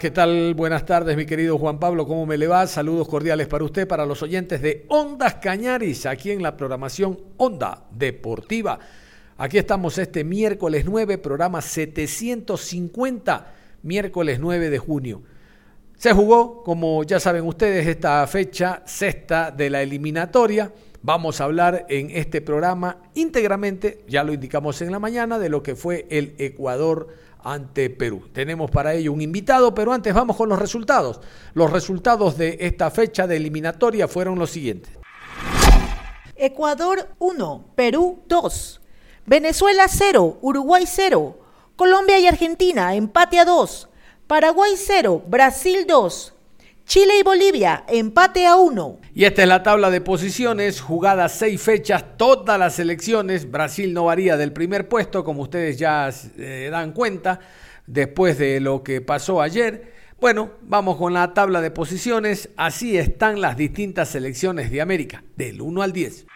¿Qué tal? Buenas tardes, mi querido Juan Pablo, ¿cómo me le va? Saludos cordiales para usted, para los oyentes de Ondas Cañaris, aquí en la programación Onda Deportiva. Aquí estamos este miércoles 9, programa 750, miércoles 9 de junio. Se jugó, como ya saben ustedes, esta fecha sexta de la eliminatoria. Vamos a hablar en este programa íntegramente, ya lo indicamos en la mañana, de lo que fue el Ecuador ante Perú. Tenemos para ello un invitado, pero antes vamos con los resultados. Los resultados de esta fecha de eliminatoria fueron los siguientes. Ecuador 1, Perú 2, Venezuela 0, Uruguay 0, Colombia y Argentina empate a 2, Paraguay 0, Brasil 2, Chile y Bolivia empate a 1. Y esta es la tabla de posiciones, jugadas seis fechas, todas las selecciones. Brasil no varía del primer puesto, como ustedes ya eh, dan cuenta, después de lo que pasó ayer. Bueno, vamos con la tabla de posiciones. Así están las distintas selecciones de América, del 1 al 10.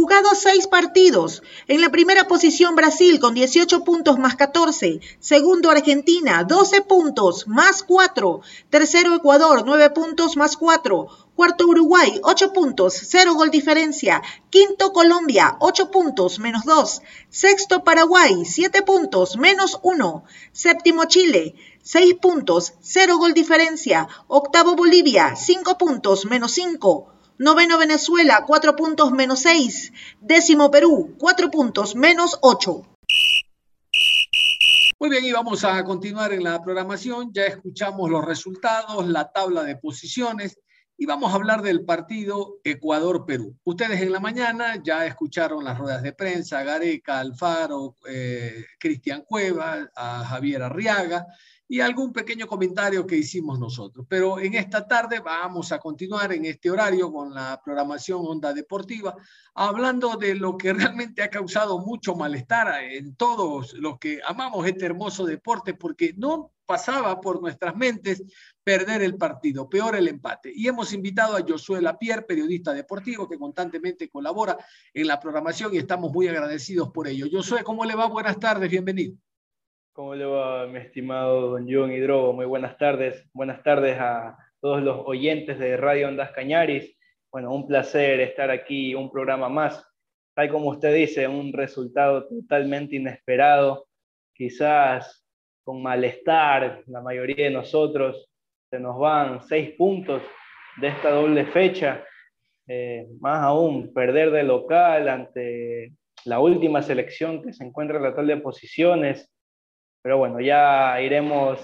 Jugados seis partidos. En la primera posición Brasil con 18 puntos más 14. Segundo Argentina 12 puntos más 4. Tercero Ecuador 9 puntos más 4. Cuarto Uruguay 8 puntos, 0 gol diferencia. Quinto Colombia 8 puntos menos 2. Sexto Paraguay 7 puntos menos 1. Séptimo Chile 6 puntos, 0 gol diferencia. Octavo Bolivia 5 puntos menos 5. Noveno Venezuela, 4 puntos menos 6. Décimo Perú, 4 puntos menos 8. Muy bien, y vamos a continuar en la programación. Ya escuchamos los resultados, la tabla de posiciones y vamos a hablar del partido Ecuador-Perú. Ustedes en la mañana ya escucharon las ruedas de prensa, Gareca, Alfaro, eh, Cristian Cueva, a Javier Arriaga y algún pequeño comentario que hicimos nosotros. Pero en esta tarde vamos a continuar en este horario con la programación Onda Deportiva, hablando de lo que realmente ha causado mucho malestar en todos los que amamos este hermoso deporte, porque no pasaba por nuestras mentes perder el partido, peor el empate. Y hemos invitado a Josué Lapierre, periodista deportivo, que constantemente colabora en la programación y estamos muy agradecidos por ello. Josué, ¿cómo le va? Buenas tardes, bienvenido. ¿Cómo le va, mi estimado don John Hidrogo? Muy buenas tardes. Buenas tardes a todos los oyentes de Radio Ondas Cañaris. Bueno, un placer estar aquí, un programa más. Tal como usted dice, un resultado totalmente inesperado, quizás con malestar, la mayoría de nosotros se nos van seis puntos de esta doble fecha. Eh, más aún, perder de local ante la última selección que se encuentra en la tabla de posiciones pero bueno, ya iremos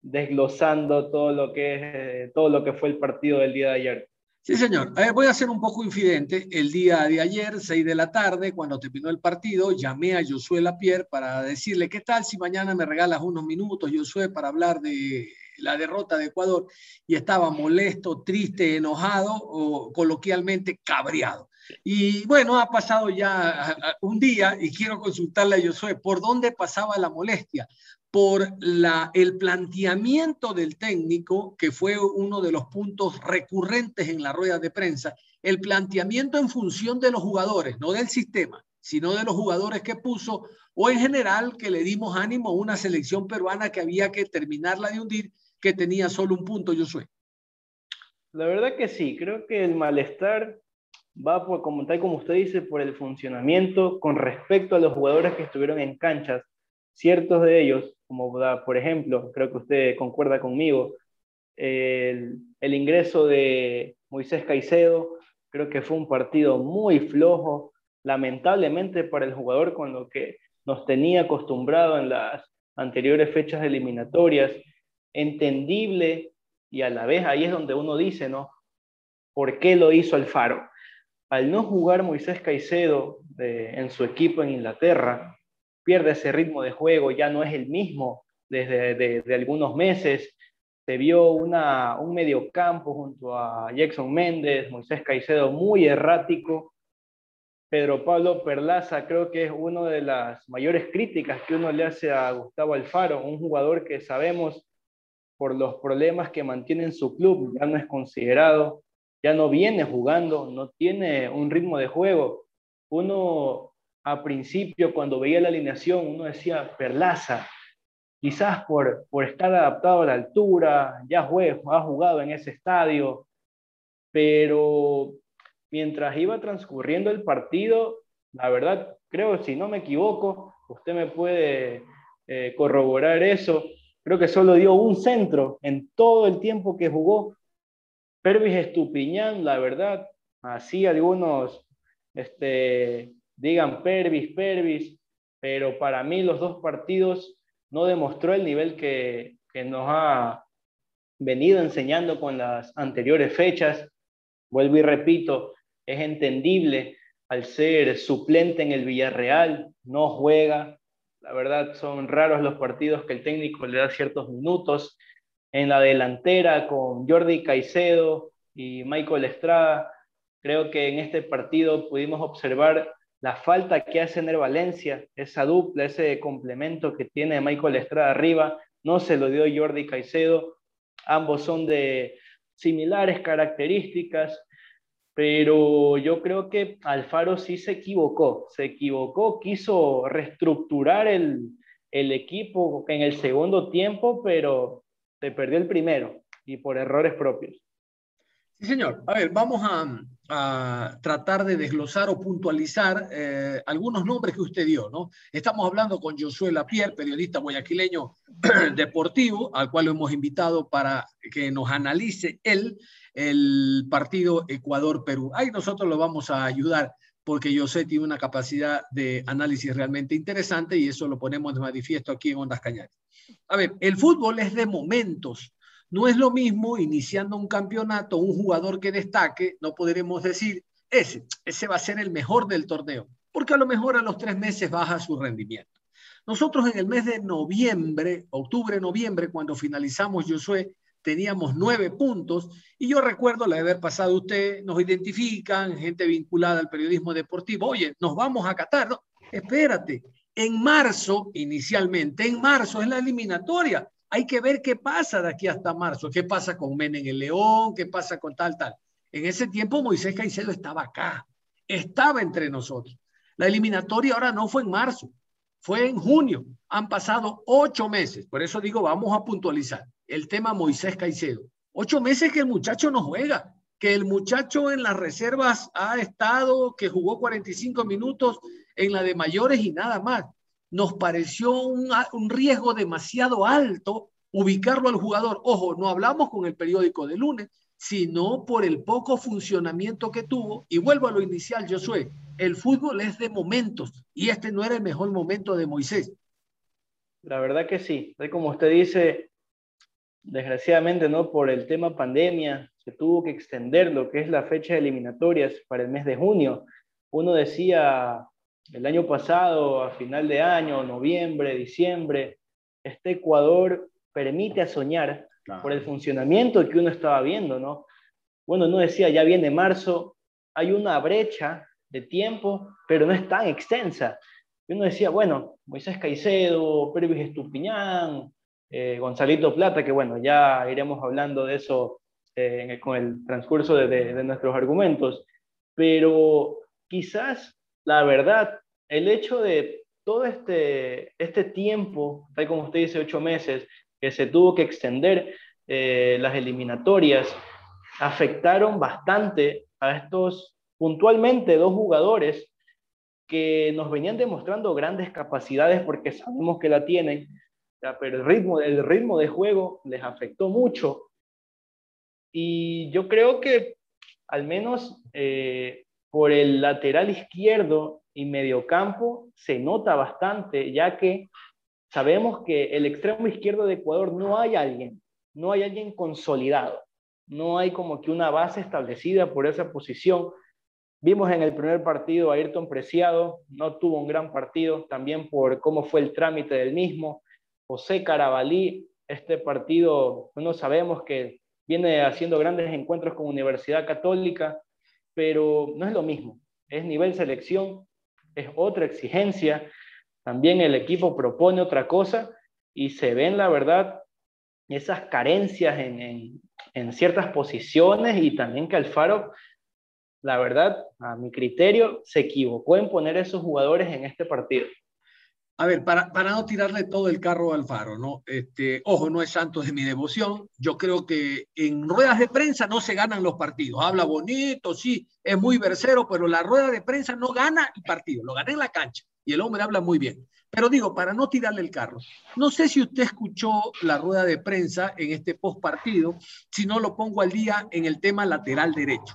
desglosando todo lo que, es, todo lo que fue el partido del día de ayer. Sí, señor. Ver, voy a ser un poco infidente. El día de ayer, 6 de la tarde, cuando terminó el partido, llamé a Josué Lapierre para decirle, ¿qué tal si mañana me regalas unos minutos, Josué, para hablar de la derrota de Ecuador? Y estaba molesto, triste, enojado o coloquialmente cabreado. Y bueno, ha pasado ya un día y quiero consultarle a Josué, ¿por dónde pasaba la molestia? por la, el planteamiento del técnico, que fue uno de los puntos recurrentes en la rueda de prensa, el planteamiento en función de los jugadores, no del sistema, sino de los jugadores que puso, o en general que le dimos ánimo a una selección peruana que había que terminarla de hundir, que tenía solo un punto, Josué. La verdad que sí, creo que el malestar va por, como tal como usted dice, por el funcionamiento con respecto a los jugadores que estuvieron en canchas. Ciertos de ellos como por ejemplo, creo que usted concuerda conmigo, el, el, ingreso de Moisés Caicedo, creo que fue un partido muy flojo, lamentablemente para el jugador con lo que nos tenía acostumbrado en las anteriores fechas eliminatorias, entendible y a la vez ahí es donde uno dice, ¿no? por qué lo hizo Alfaro. Al no jugar Moisés Caicedo en su equipo en Inglaterra, pierde ese ritmo de juego, ya no es el mismo desde de, algunos meses. Se vio un mediocampo junto a Jackson Méndez, Moisés Caicedo muy errático. Pedro Pablo Perlaza creo que es una de las mayores críticas que uno le hace a Gustavo Alfaro, un jugador que sabemos por los problemas que mantiene en su club, ya no es considerado, ya no viene jugando, no tiene un ritmo de juego. Uno a principio, cuando veía la alineación, uno decía, Perlaza, quizás por, por estar adaptado a la altura, ya juez, ha jugado en ese estadio, pero mientras iba transcurriendo el partido, la verdad, creo, si no me equivoco, usted me puede eh, corroborar eso, creo que solo dio un centro en todo el tiempo que jugó. Pervis Estupiñán, la verdad, así algunos este, digan Pervis, Pervis, pero para mí los dos partidos no demostró el nivel que, que nos ha venido enseñando con las anteriores fechas. Vuelvo y repito, es entendible al ser suplente en el Villarreal, no juega. La verdad son raros los partidos que el técnico le da ciertos minutos. En la delantera con Jordi Caicedo y Michael Estrada, creo que en este partido pudimos observar la falta que hace el Valencia, esa dupla, ese complemento que tiene Michael Estrada arriba, no se lo dio Jordi Caicedo. Ambos son de similares características, pero yo creo que Alfaro sí se equivocó, se equivocó, quiso reestructurar el, el equipo en el segundo tiempo, pero se perdió el primero y por errores propios. Sí, señor. A ver, vamos a, tratar de desglosar o puntualizar eh, algunos nombres que usted dio, ¿no? Estamos hablando con Josué Lapierre, periodista guayaquileño deportivo, al cual lo hemos invitado para que nos analice él el partido Ecuador-Perú. Ahí nosotros lo vamos a ayudar porque José tiene una capacidad de análisis realmente interesante y eso lo ponemos de manifiesto aquí en Ondas Cañares. A ver, el fútbol es de momentos no es lo mismo iniciando un campeonato, un jugador que destaque, no podremos decir, ese, ese va a ser el mejor del torneo, porque a lo mejor a los tres meses baja su rendimiento. Nosotros en el mes de noviembre, octubre, noviembre, cuando finalizamos Josué, teníamos nueve puntos y yo recuerdo la de haber pasado usted, nos identifican, gente vinculada al periodismo deportivo, oye, nos vamos a Qatar, no, espérate, en marzo, inicialmente, en marzo es la eliminatoria, hay que ver qué pasa de aquí hasta marzo, qué pasa con Menem el León, qué pasa con tal, tal. En ese tiempo Moisés Caicedo estaba acá, estaba entre nosotros. La eliminatoria ahora no fue en marzo, fue en junio. Han pasado ocho meses, por eso digo, vamos a puntualizar el tema Moisés Caicedo. Ocho meses que el muchacho no juega, que el muchacho en las reservas ha estado, que jugó 45 minutos en la de mayores y nada más nos pareció un, riesgo demasiado alto ubicarlo al jugador. Ojo, no hablamos con el periódico de lunes, sino por el poco funcionamiento que tuvo. Y vuelvo a lo inicial, Josué, el fútbol es de momentos y este no era el mejor momento de Moisés. La verdad que sí, como usted dice, desgraciadamente, ¿no? Por el tema pandemia, se tuvo que extender lo que es la fecha de eliminatorias para el mes de junio. Uno decía, el año pasado, a final de año, noviembre, diciembre, este Ecuador permite a soñar por el funcionamiento que uno estaba viendo, ¿no? Bueno, no decía, ya viene marzo, hay una brecha de tiempo, pero no es tan extensa. Y uno decía, bueno, Moisés Caicedo, Pervis Estupiñán, eh, Gonzalito Plata, que bueno, ya iremos hablando de eso eh, con el transcurso de, nuestros argumentos, pero quizás la verdad, el hecho de todo este, este tiempo, tal como usted dice, ocho meses, que se tuvo que extender eh, las eliminatorias, afectaron bastante a estos puntualmente dos jugadores que nos venían demostrando grandes capacidades porque sabemos que la tienen, pero el ritmo, el ritmo de juego les afectó mucho. Y yo creo que al menos eh, por el lateral izquierdo y mediocampo se nota bastante, ya que sabemos que el extremo izquierdo de Ecuador no hay alguien, no hay alguien consolidado. no hay como que una base establecida por esa posición. Vimos en el primer partido a Ayrton Preciado, no tuvo un gran partido, también por cómo fue el trámite del mismo. José Carabalí, este partido, no sabemos que viene haciendo grandes encuentros con Universidad Católica, pero no es lo mismo. Es nivel selección, es otra exigencia. También el equipo propone otra cosa y se ven, la verdad, esas carencias en, en, ciertas posiciones y también que Alfaro, la verdad, a mi criterio, se equivocó en poner esos jugadores en este partido. A ver, para, para no tirarle todo el carro al Alfaro, ¿no? Este, ojo, no es santo de mi devoción. Yo creo que en ruedas de prensa no se ganan los partidos. Habla bonito, sí, es muy versero, pero la rueda de prensa no gana el partido, lo gana en la cancha. Y el hombre habla muy bien. Pero digo, para no tirarle el carro, no sé si usted escuchó la rueda de prensa en este post partido, si no lo pongo al día en el tema lateral derecho.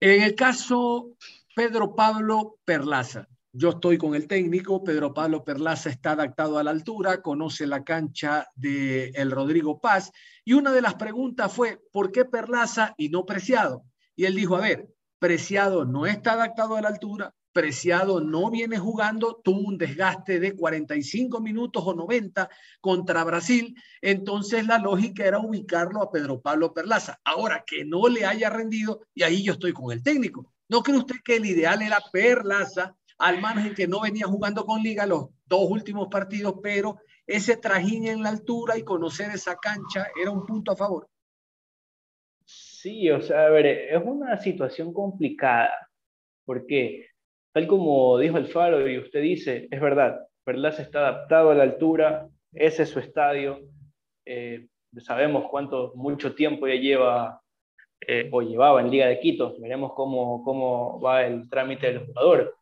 En el caso Pedro Pablo Perlaza, yo estoy con el técnico, Pedro Pablo Perlaza está adaptado a la altura, conoce la cancha de el Rodrigo Paz y una de las preguntas fue, ¿por qué Perlaza y no Preciado? Y él dijo, a ver, Preciado no está adaptado a la altura, Preciado no viene jugando, tuvo un desgaste de 45 minutos o 90 contra Brasil, entonces la lógica era ubicarlo a Pedro Pablo Perlaza. Ahora que no le haya rendido, y ahí yo estoy con el técnico. ¿No cree usted que el ideal era Perlaza, al margen que no venía jugando con Liga los dos últimos partidos, pero ese trajín en la altura y conocer esa cancha era un punto a favor? Sí, o sea, a ver, es una situación complicada, porque Tal como dijo el Faro y usted dice, es verdad, Perlaza está adaptado a la altura, ese es su estadio, eh, sabemos cuánto, mucho tiempo ya lleva eh, o llevaba en Liga de Quito, veremos cómo, cómo va el trámite del jugador.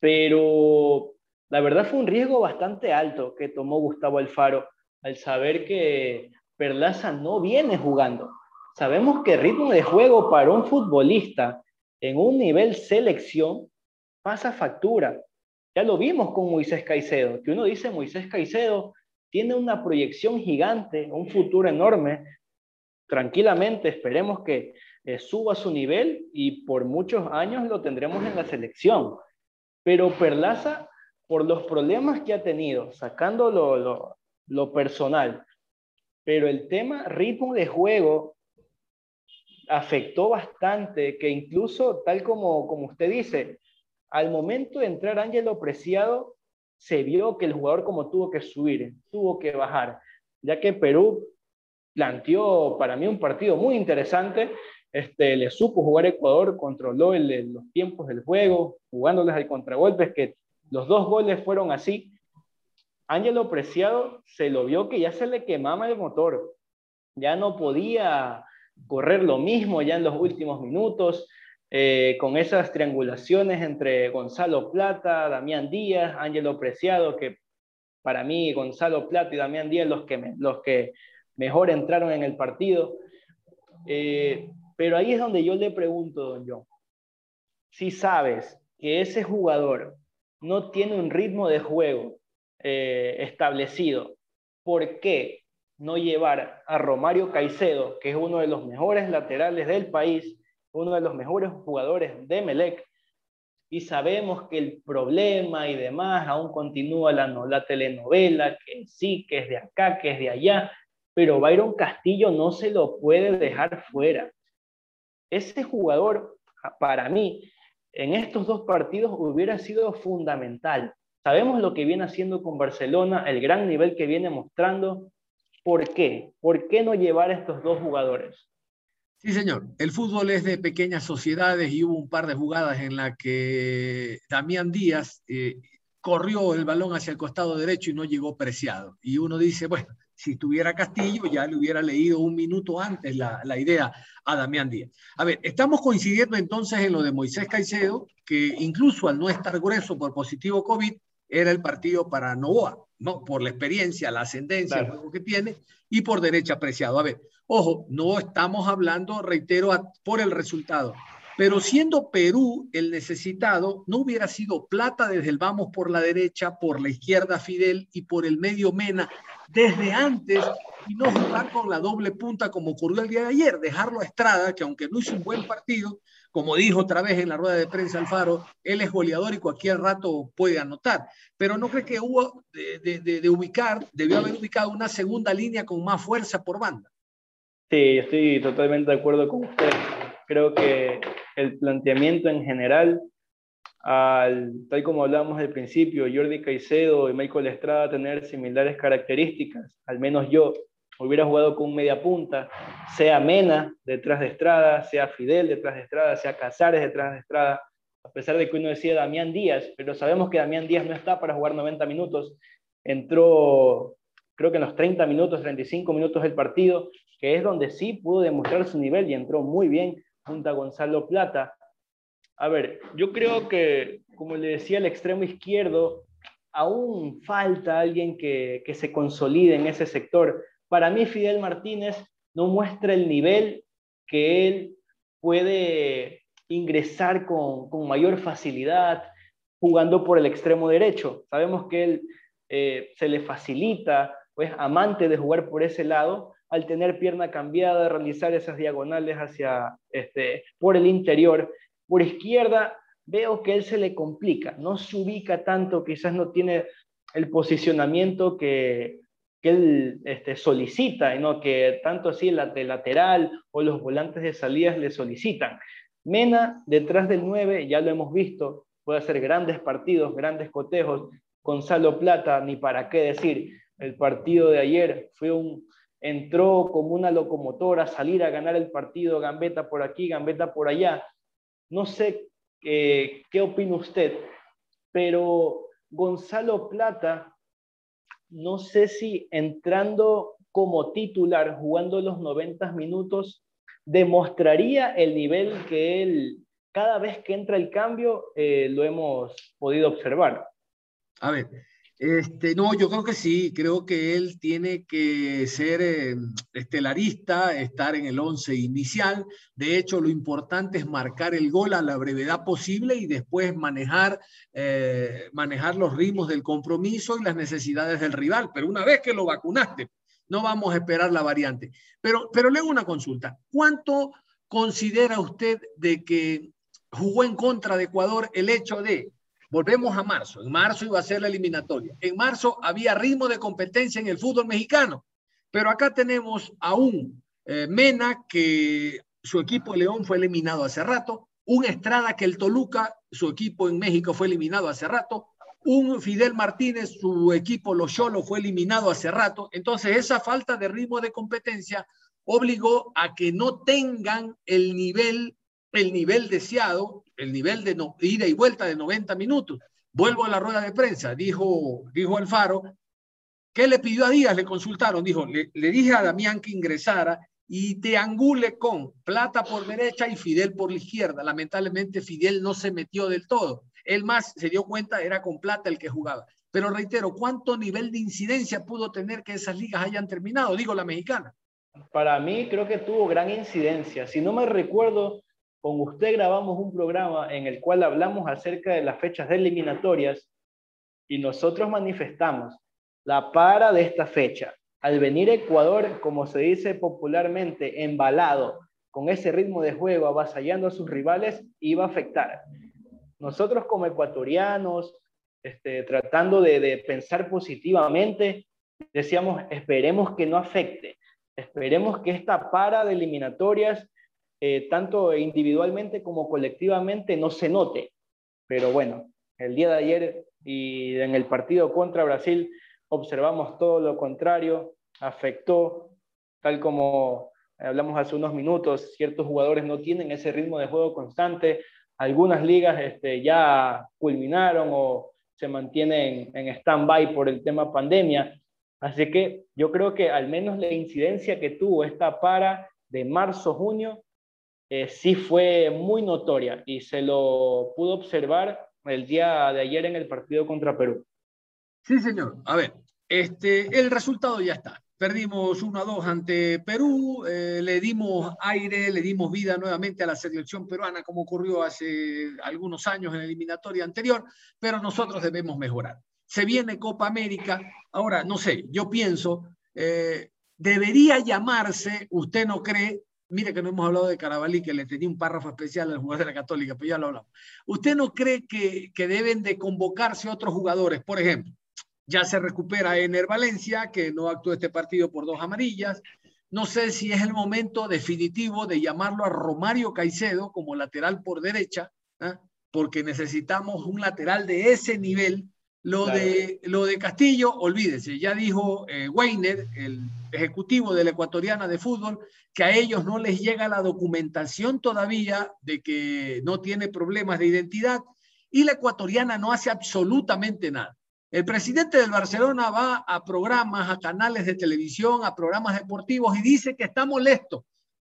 Pero la verdad fue un riesgo bastante alto que tomó Gustavo Alfaro al saber que Perlaza no viene jugando. Sabemos que ritmo de juego para un futbolista en un nivel selección pasa factura. Ya lo vimos con Moisés Caicedo, que uno dice Moisés Caicedo tiene una proyección gigante, un futuro enorme. Tranquilamente esperemos que eh, suba su nivel y por muchos años lo tendremos en la selección. Pero Perlaza, por los problemas que ha tenido, sacando lo, personal, pero el tema ritmo de juego afectó bastante, que incluso, tal como, como usted dice, al momento de entrar Ángelo Preciado, se vio que el jugador como tuvo que subir, tuvo que bajar, ya que Perú planteó para mí un partido muy interesante, este, le supo jugar Ecuador, controló los tiempos del juego, jugándoles al contragolpe, que los dos goles fueron así. Ángelo Preciado se lo vio que ya se le quemaba el motor, ya no podía correr lo mismo ya en los últimos minutos, eh, con esas triangulaciones entre Gonzalo Plata, Damián Díaz, Ángelo Preciado, que para mí Gonzalo Plata y Damián Díaz los que, los que mejor entraron en el partido. Eh, pero ahí es donde yo le pregunto, don John, si sabes que ese jugador no tiene un ritmo de juego eh, establecido, ¿por qué no llevar a Romario Caicedo, que es uno de los mejores laterales del país, uno de los mejores jugadores de Melec, y sabemos que el problema y demás aún continúa la, la telenovela, que sí, que es de acá, que es de allá, pero Byron Castillo no se lo puede dejar fuera. Ese jugador, para mí, en estos dos partidos hubiera sido fundamental. Sabemos lo que viene haciendo con Barcelona, el gran nivel que viene mostrando. ¿Por qué? ¿Por qué no llevar a estos dos jugadores? Sí, señor. El fútbol es de pequeñas sociedades y hubo un par de jugadas en las que Damián Díaz eh, corrió el balón hacia el costado derecho y no llegó preciado. Y uno dice, bueno, si tuviera Castillo ya le hubiera leído un minuto antes la, la idea a Damián Díaz. A ver, estamos coincidiendo entonces en lo de Moisés Caicedo, que incluso al no estar grueso por positivo COVID, era el partido para Novoa, ¿no? Por la experiencia, la ascendencia, el juego que tiene, y por derecha apreciado. A ver, Ojo, no estamos hablando, reitero, por el resultado. Pero siendo Perú el necesitado, no hubiera sido plata desde el vamos por la derecha, por la izquierda Fidel y por el medio Mena, desde antes y no jugar con la doble punta como ocurrió el día de ayer, dejarlo a Estrada, que aunque no hizo un buen partido, como dijo otra vez en la rueda de prensa Alfaro, él es goleador y cualquier rato puede anotar. Pero no cree que hubo de, de, ubicar, debió haber ubicado una segunda línea con más fuerza por banda. Sí, estoy totalmente de acuerdo con usted. Creo que el planteamiento en general, al, tal como hablábamos al principio, Jordi Caicedo y Michael Estrada tener similares características, al menos yo hubiera jugado con media punta, sea Mena detrás de Estrada, sea Fidel detrás de Estrada, sea Casares detrás de Estrada, a pesar de que uno decía Damián Díaz, pero sabemos que Damián Díaz no está para jugar 90 minutos, entró creo que en los 30 minutos, 35 minutos del partido, que es donde sí pudo demostrar su nivel y entró muy bien junto a Gonzalo Plata. A ver, yo creo que, como le decía, el extremo izquierdo, aún falta alguien que, que se consolide en ese sector para mí Fidel Martínez no muestra el nivel que él puede ingresar con, con mayor facilidad jugando por el extremo derecho. Sabemos que él eh, se le facilita, pues amante de jugar por ese lado, al tener pierna cambiada, realizar esas diagonales hacia, este, por el interior. Por izquierda veo que él se le complica, no se ubica tanto, quizás no tiene el posicionamiento que, que él este, solicita, ¿no? que tanto así el lateral o los volantes de salidas le solicitan. Mena, detrás del 9, ya lo hemos visto, puede hacer grandes partidos, grandes cotejos. Gonzalo Plata, ni para qué decir, el partido de ayer fue un, entró como una locomotora, salir a ganar el partido, gambeta por aquí, gambeta por allá. No sé eh, qué opina usted, pero Gonzalo Plata no sé si entrando como titular, jugando los 90 minutos, demostraría el nivel que él, cada vez que entra el cambio, eh, lo hemos podido observar. A ver, este, no, yo creo que sí, creo que él tiene que ser eh, estelarista, estar en el once inicial. De hecho, lo importante es marcar el gol a la brevedad posible y después manejar, eh, manejar los ritmos del compromiso y las necesidades del rival. Pero una vez que lo vacunaste, no vamos a esperar la variante. Pero, pero le hago una consulta. ¿Cuánto considera usted de que jugó en contra de Ecuador el hecho de Volvemos a marzo. En marzo iba a ser la eliminatoria. En marzo había ritmo de competencia en el fútbol mexicano. Pero acá tenemos a un eh, Mena que su equipo León fue eliminado hace rato. Un Estrada que el Toluca, su equipo en México fue eliminado hace rato. Un Fidel Martínez, su equipo Los Cholos fue eliminado hace rato. Entonces esa falta de ritmo de competencia obligó a que no tengan el nivel el nivel deseado, el nivel de ida y vuelta de 90 minutos. Vuelvo a la rueda de prensa, dijo, dijo Alfaro, ¿qué le pidió a Díaz? Le consultaron, dijo, le, dije a Damián que ingresara y te angule con Plata por derecha y Fidel por la izquierda. Lamentablemente Fidel no se metió del todo. Él más se dio cuenta, era con Plata el que jugaba. Pero reitero, ¿cuánto nivel de incidencia pudo tener que esas ligas hayan terminado? Digo la mexicana. Para mí creo que tuvo gran incidencia. Si no me recuerdo, con usted grabamos un programa en el cual hablamos acerca de las fechas de eliminatorias y nosotros manifestamos la para de esta fecha. Al venir Ecuador, como se dice popularmente, embalado, con ese ritmo de juego, avasallando a sus rivales, iba a afectar. Nosotros como ecuatorianos, este, tratando de, de pensar positivamente, decíamos, esperemos que no afecte, esperemos que esta para de eliminatorias eh, tanto individualmente como colectivamente, no se note. Pero bueno, el día de ayer y en el partido contra Brasil observamos todo lo contrario, afectó, tal como hablamos hace unos minutos, ciertos jugadores no tienen ese ritmo de juego constante, algunas ligas este, ya culminaron o se mantienen en stand-by por el tema pandemia. Así que yo creo que al menos la incidencia que tuvo esta para de marzo-junio eh, sí fue muy notoria y se lo pudo observar el día de ayer en el partido contra Perú. Sí, señor. A ver, este, el resultado ya está. Perdimos 1 a 2 ante Perú, eh, le dimos aire, le dimos vida nuevamente a la selección peruana, como ocurrió hace algunos años en la eliminatoria anterior, pero nosotros debemos mejorar. Se viene Copa América. Ahora, no sé, yo pienso, eh, debería llamarse, usted no cree, mire que no hemos hablado de Carabalí, que le tenía un párrafo especial al jugador de la Católica, pero ya lo hablamos. ¿Usted no cree que, que deben de convocarse otros jugadores? Por ejemplo, ya se recupera Ener Valencia, que no actuó este partido por dos amarillas. No sé si es el momento definitivo de llamarlo a Romario Caicedo como lateral por derecha, ¿ah? porque necesitamos un lateral de ese nivel. Lo, de, lo de Castillo, olvídese, ya dijo eh, Weiner, el ejecutivo de la ecuatoriana de fútbol, que a ellos no les llega la documentación todavía de que no tiene problemas de identidad y la ecuatoriana no hace absolutamente nada. El presidente del Barcelona va a programas, a canales de televisión, a programas deportivos y dice que está molesto,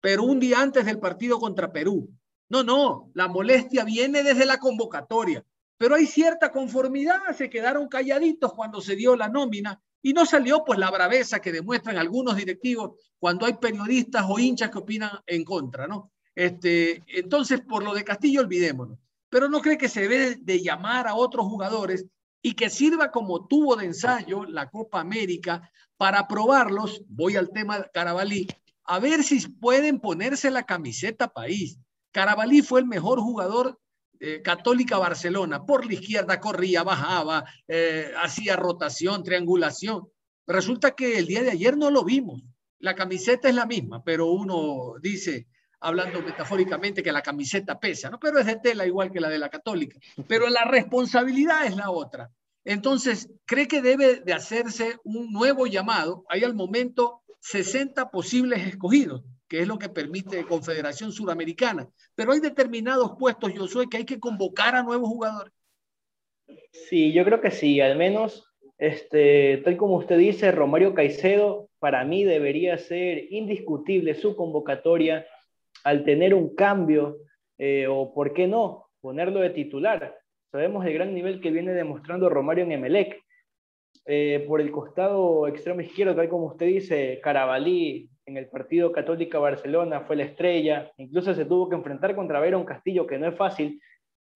pero un día antes del partido contra Perú. No, no, la molestia viene desde la convocatoria, pero hay cierta conformidad, se quedaron calladitos cuando se dio la nómina y no salió pues la braveza que demuestran algunos directivos cuando hay periodistas o hinchas que opinan en contra, ¿no? Este, entonces, por lo de Castillo, olvidémonos. Pero no cree que se debe de llamar a otros jugadores y que sirva como tubo de ensayo la Copa América para probarlos, voy al tema Carabalí, a ver si pueden ponerse la camiseta país. Carabalí fue el mejor jugador eh, Católica Barcelona, por la izquierda corría, bajaba, eh, hacía rotación, triangulación. Resulta que el día de ayer no lo vimos. La camiseta es la misma, pero uno dice, hablando metafóricamente, que la camiseta pesa, ¿no? Pero es de tela igual que la de la católica. Pero la responsabilidad es la otra. Entonces, ¿cree que debe de hacerse un nuevo llamado? Hay al momento 60 posibles escogidos, que es lo que permite Confederación Suramericana. Pero hay determinados puestos, yo soy que hay que convocar a nuevos jugadores. Sí, yo creo que sí, al menos, este, tal como usted dice, Romario Caicedo, para mí debería ser indiscutible su convocatoria al tener un cambio, eh, o por qué no, ponerlo de titular. Sabemos el gran nivel que viene demostrando Romario en Emelec. Eh, por el costado extremo izquierdo, tal como usted dice, Carabalí en el partido Católica Barcelona fue la estrella, incluso se tuvo que enfrentar contra Verón Castillo, que no es fácil,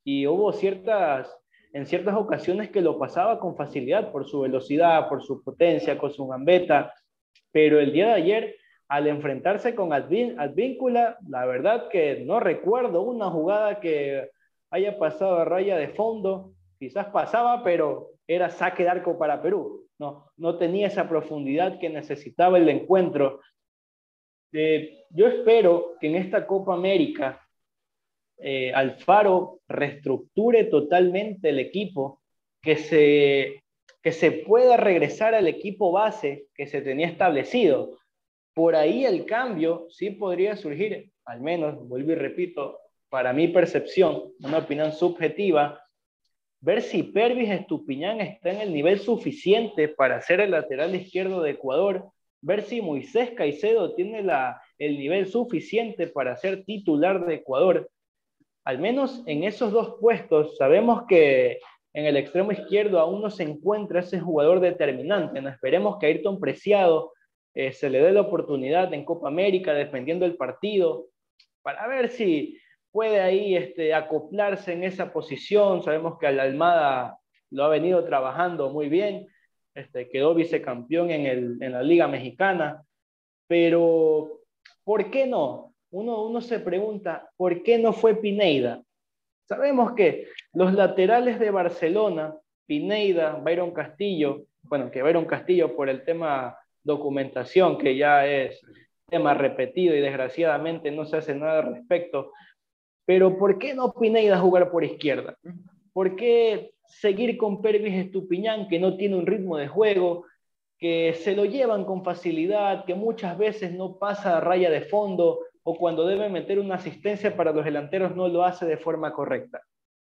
y hubo ciertas, en ciertas ocasiones que lo pasaba con facilidad por su velocidad, por su potencia, con su gambeta, pero el día de ayer al enfrentarse con Advíncula, la verdad que no recuerdo una jugada que haya pasado a raya de fondo, quizás pasaba, pero era saque de arco para Perú. No, no tenía esa profundidad que necesitaba el encuentro. Eh, yo espero que en esta Copa América eh, Alfaro reestructure totalmente el equipo, que se, que se pueda regresar al equipo base que se tenía establecido. Por ahí el cambio sí podría surgir, al menos, vuelvo y repito, para mi percepción, una opinión subjetiva, ver si Pervis Estupiñán está en el nivel suficiente para ser el lateral izquierdo de Ecuador, ver si Moisés Caicedo tiene el nivel suficiente para ser titular de Ecuador. Al menos en esos dos puestos sabemos que en el extremo izquierdo aún no se encuentra ese jugador determinante. No esperemos que Ayrton Preciado eh, se le dé la oportunidad en Copa América defendiendo el partido para ver si puede ahí este, acoplarse en esa posición. Sabemos que Almada lo ha venido trabajando muy bien, este, quedó vicecampeón en, el, en la Liga Mexicana, pero ¿por qué no? Uno, uno se pregunta, ¿por qué no fue Pineida? Sabemos que los laterales de Barcelona, Pineida, Byron Castillo, bueno, que Byron Castillo por el tema documentación, que ya es tema repetido y desgraciadamente no se hace nada al respecto. Pero ¿por qué no Pineida jugar por izquierda? ¿Por qué seguir con Pervis Estupiñán, que no tiene un ritmo de juego, que se lo llevan con facilidad, que muchas veces no pasa a raya de fondo o cuando debe meter una asistencia para los delanteros no lo hace de forma correcta?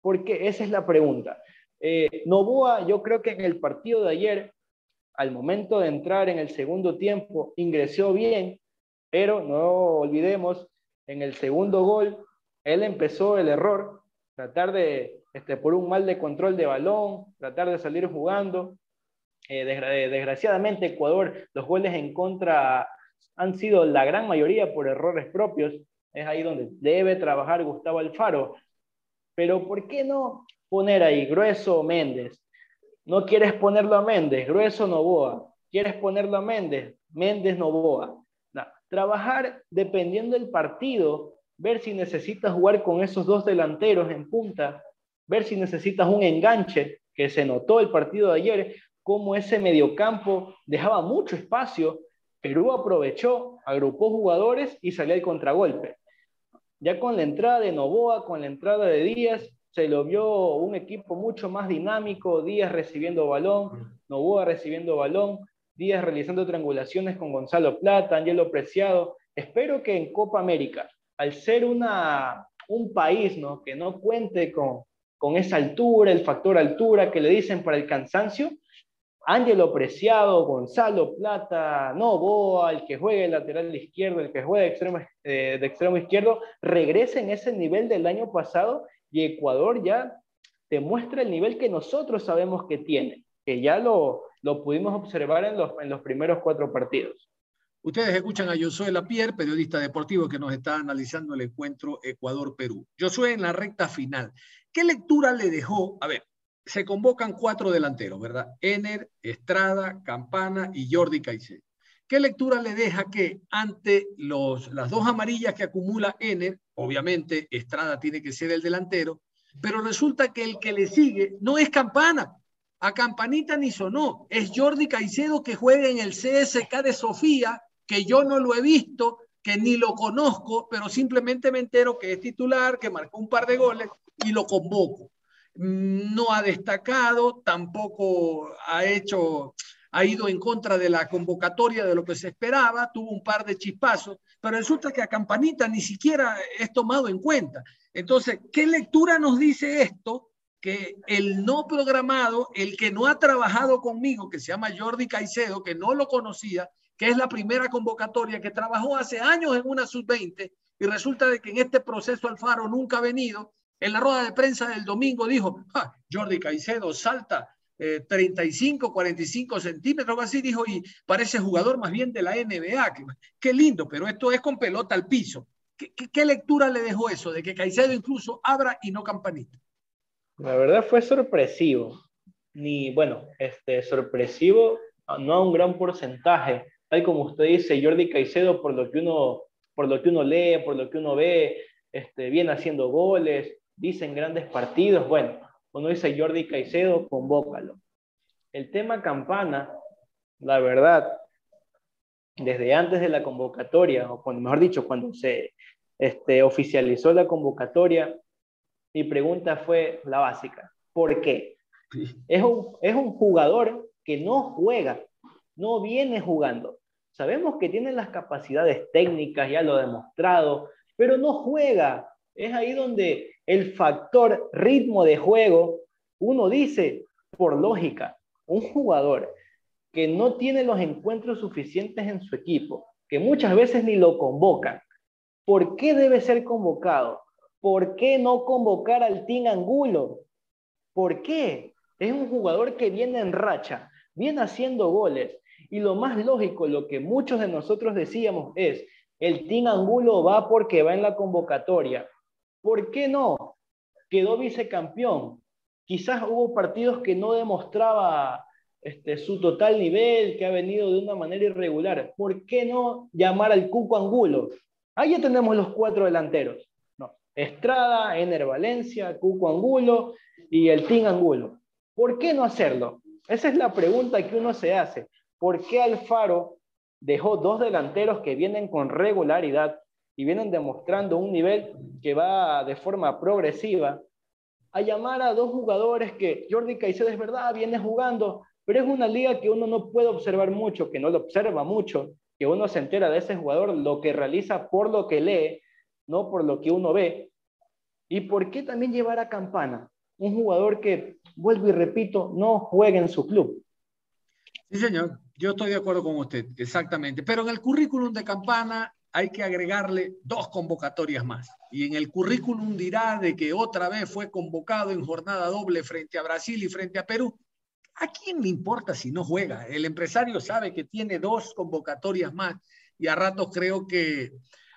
Porque esa es la pregunta. Eh, Novoa, yo creo que en el partido de ayer al momento de entrar en el segundo tiempo ingresó bien, pero no olvidemos, en el segundo gol, él empezó el error, tratar de, este, por un mal de control de balón, tratar de salir jugando. Eh, desgraciadamente, Ecuador, los goles en contra han sido la gran mayoría por errores propios. Es ahí donde debe trabajar Gustavo Alfaro. Pero ¿por qué no poner ahí Grueso Méndez, no quieres ponerlo a Méndez, grueso Novoa. Quieres ponerlo a Méndez, Méndez Novoa. trabajar dependiendo del partido, ver si necesitas jugar con esos dos delanteros en punta, ver si necesitas un enganche, que se notó el partido de ayer, como ese mediocampo dejaba mucho espacio, Perú aprovechó, agrupó jugadores y salió al contragolpe. Ya con la entrada de Novoa, con la entrada de Díaz, se lo vio un equipo mucho más dinámico, Díaz recibiendo balón, Novoa recibiendo balón, Díaz realizando triangulaciones con Gonzalo Plata, Angelo Preciado. Espero que en Copa América, al ser una, un país ¿no? que no cuente con, con esa altura, el factor altura que le dicen para el cansancio, Ángelo Preciado, Gonzalo Plata, Novoa, el que juegue el lateral izquierdo, el que juegue de extremo, eh, de extremo izquierdo, regresen ese nivel del año pasado y Ecuador ya demuestra el nivel que nosotros sabemos que tiene, que ya lo, lo pudimos observar en los, en los primeros cuatro partidos. Ustedes escuchan a Josué Lapierre, periodista deportivo que nos está analizando el encuentro Ecuador-Perú. Josué en la recta final. ¿Qué lectura le dejó? A ver, se convocan cuatro delanteros, ¿verdad? Ener, Estrada, Campana y Jordi Caicedo. ¿Qué lectura le deja que ante los, las dos amarillas que acumula Ener, obviamente Estrada tiene que ser el delantero, pero resulta que el que le sigue no es Campana, a Campanita ni sonó, es Jordi Caicedo que juega en el CSK de Sofía, que yo no lo he visto, que ni lo conozco, pero simplemente me entero que es titular, que marcó un par de goles y lo convoco no ha destacado, tampoco ha hecho, ha ido en contra de la convocatoria de lo que se esperaba, tuvo un par de chispazos, pero resulta que a Campanita ni siquiera es tomado en cuenta. Entonces, ¿qué lectura nos dice esto? Que el no programado, el que no ha trabajado conmigo, que se llama Jordi Caicedo, que no lo conocía, que es la primera convocatoria, que trabajó hace años en una sub-20, y resulta de que en este proceso Alfaro nunca ha venido, en la rueda de prensa del domingo dijo, ah, Jordi Caicedo salta 35, eh, 45 centímetros, así dijo, y parece jugador más bien de la NBA. Qué, lindo, pero esto es con pelota al piso. ¿Qué, lectura le dejó eso de que Caicedo incluso abra y no campanita? La verdad fue sorpresivo. Ni, bueno, este, sorpresivo, no a un gran porcentaje. Tal como usted dice, Jordi Caicedo, por lo que uno, por lo que uno lee, por lo que uno ve, este, viene haciendo goles, dicen grandes partidos, bueno, uno dice Jordi Caicedo, convócalo. El tema campana, la verdad, desde antes de la convocatoria, o cuando, mejor dicho, cuando se este, oficializó la convocatoria, mi pregunta fue la básica, ¿por qué? Es un, es un jugador que no juega, no viene jugando. Sabemos que tiene las capacidades técnicas, ya lo ha demostrado, pero no juega. Es ahí donde el factor ritmo de juego, uno dice, por lógica, un jugador que no tiene los encuentros suficientes en su equipo, que muchas veces ni lo convocan, ¿por qué debe ser convocado? ¿Por qué no convocar al Team Angulo? ¿Por qué? Es un jugador que viene en racha, viene haciendo goles. Y lo más lógico, lo que muchos de nosotros decíamos es, el Team Angulo va porque va en la convocatoria. ¿Por qué no? Quedó vicecampeón. Quizás hubo partidos que no demostraba este, su total nivel, que ha venido de una manera irregular. ¿Por qué no llamar al Cuco Angulo? Ahí ya tenemos los cuatro delanteros. Estrada, Ener Valencia, Cuco Angulo y el Team Angulo. ¿Por qué no hacerlo? Esa es la pregunta que uno se hace. ¿Por qué Alfaro dejó dos delanteros que vienen con regularidad y vienen demostrando un nivel que va de forma progresiva, a llamar a dos jugadores que Jordi Caicedo es verdad, viene jugando, pero es una liga que uno no puede observar mucho, que no lo observa mucho, que uno se entera de ese jugador lo que realiza por lo que lee, no por lo que uno ve. ¿Y por qué también llevar a Campana? Un jugador que, vuelvo y repito, no juega en su club. Sí, señor, yo estoy de acuerdo con usted, exactamente. Pero en el currículum de Campana hay que agregarle dos convocatorias más. Y en el currículum dirá de que otra vez fue convocado en jornada doble frente a Brasil y frente a Perú. ¿A quién le importa si no juega? El empresario sabe que tiene dos convocatorias más y a ratos creo que,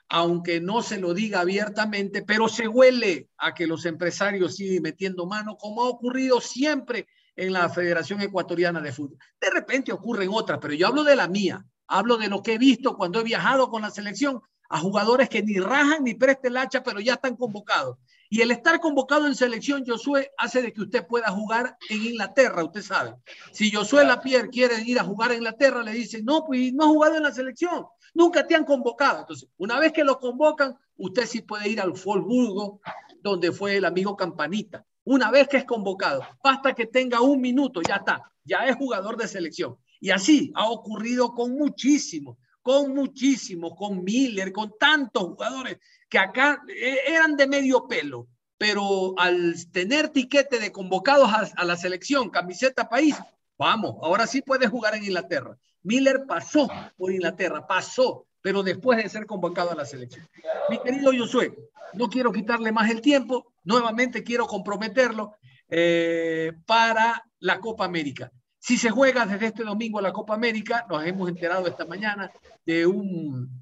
aunque no se lo diga abiertamente, pero se huele a que los empresarios siguen metiendo mano, como ha ocurrido siempre en la Federación Ecuatoriana de Fútbol. De repente ocurren otras, pero yo hablo de la mía hablo de lo que he visto cuando he viajado con la selección, a jugadores que ni rajan ni presten el hacha, pero ya están convocados. Y el estar convocado en selección, Josué, hace de que usted pueda jugar en Inglaterra, usted sabe. Si Josué Lapierre quiere ir a jugar a Inglaterra, le dicen, no, pues no ha jugado en la selección, nunca te han convocado. Entonces, una vez que lo convocan, usted sí puede ir al Folburgo, donde fue el amigo Campanita. Una vez que es convocado, basta que tenga un minuto, ya está, ya es jugador de selección. Y así ha ocurrido con muchísimos con muchísimos, con Miller, con tantos jugadores que acá eh, eran de medio pelo, pero al tener tiquete de convocados a, la selección, camiseta país, vamos, ahora sí puede jugar en Inglaterra. Miller pasó por Inglaterra, pasó, pero después de ser convocado a la selección. Mi querido Josué, no quiero quitarle más el tiempo, nuevamente quiero comprometerlo eh, para la Copa América. Si se juega desde este domingo la Copa América, nos hemos enterado esta mañana de un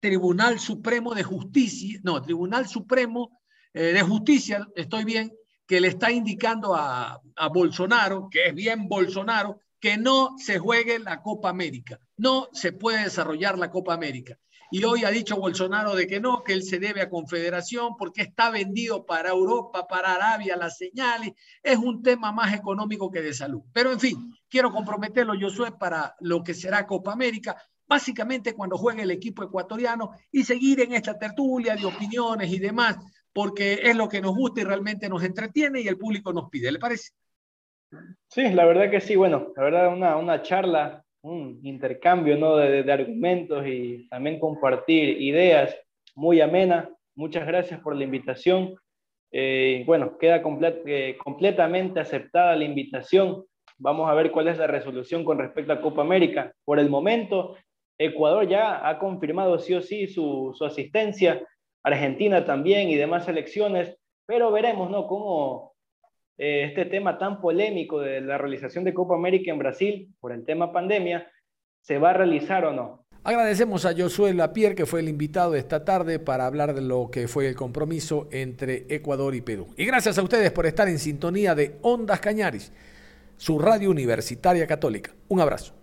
Tribunal Supremo de Justicia, no, Tribunal Supremo eh, de Justicia, estoy bien, que le está indicando a, a Bolsonaro, que es bien Bolsonaro, que no se juegue la Copa América. No se puede desarrollar la Copa América. Y hoy ha dicho Bolsonaro de que no, que él se debe a Confederación porque está vendido para Europa, para Arabia, las señales. Es un tema más económico que de salud. Pero en fin, quiero comprometerlo, Josué, para lo que será Copa América, básicamente cuando juegue el equipo ecuatoriano y seguir en esta tertulia de opiniones y demás, porque es lo que nos gusta y realmente nos entretiene y el público nos pide. ¿Le parece? Sí, la verdad que sí. Bueno, la verdad, una, una charla un intercambio ¿no? de, argumentos y también compartir ideas muy amena. Muchas gracias por la invitación. Eh, bueno, queda eh, completamente aceptada la invitación. Vamos a ver cuál es la resolución con respecto a Copa América. Por el momento, Ecuador ya ha confirmado sí o sí su, su asistencia, Argentina también y demás selecciones, pero veremos ¿no? cómo, eh, este tema tan polémico de la realización de Copa América en Brasil por el tema pandemia, ¿se va a realizar o no? Agradecemos a Josué Lapierre, que fue el invitado esta tarde para hablar de lo que fue el compromiso entre Ecuador y Perú. Y gracias a ustedes por estar en sintonía de Ondas Cañaris, su radio universitaria católica. Un abrazo.